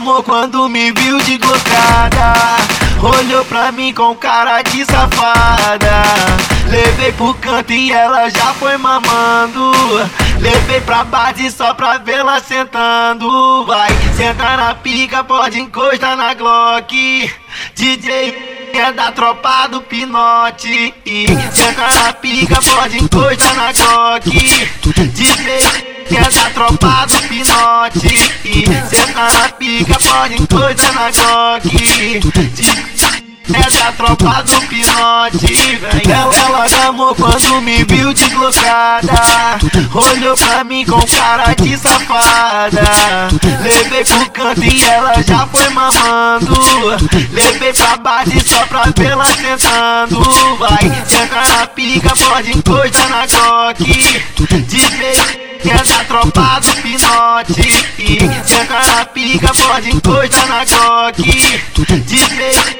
gamou quando me viu de glocada Olhou pra mim com cara de safada. Levei pro canto e ela já foi mamando. Levei pra base só pra vê-la sentando. Vai, senta na pica, pode encostar na Glock. DJ é da tropa do pinote. Senta na pica, pode encostar na Glock DJ é da tropa do pinote. Senta na pica, pode encostar na Glock é da tropa do pinote, vem Ela, ela gamou quando me viu deslocada Olhou pra mim com cara de safada. Levei pro canto e ela já foi mamando Levei pra base só pra vê-la sentando. Vai, senta na pica, pode encostar na Glock. DJ que é da tropa do pinote. Senta na pica, pode encostar na Glock. DJ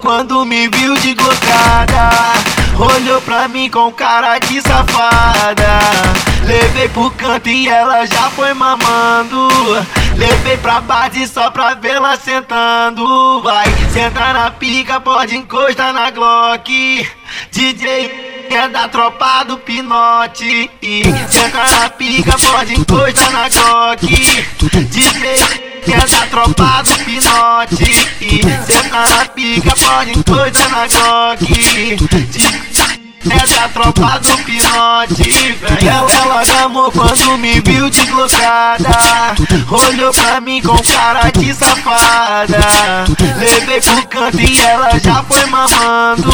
quando me viu de glocada Olhou pra mim com cara de safada. Levei pro canto e ela já foi mamando. Levei pra base só pra vê-la sentando. Vai, senta na pica, pode encostar na Glock. DJ é da tropa do pinote. Senta na pica, pode encostar na Glock. DJ é da tropa do pinote? Senta na pica, pode encostar na Glock é da tropa do pinote, Ela, ela gamou quando me viu deslocada Olhou pra mim com cara de safada. Levei pro canto e ela já foi mamando.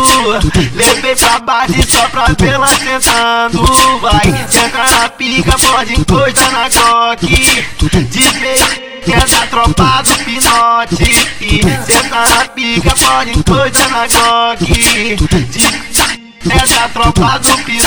Levei pra base só pra vê-la sentando. Vai, senta na pica, pode encostar na Glock DJ que da tropa do pinote Senta na pica, pode encostar na Glock. É da tropa do pinote,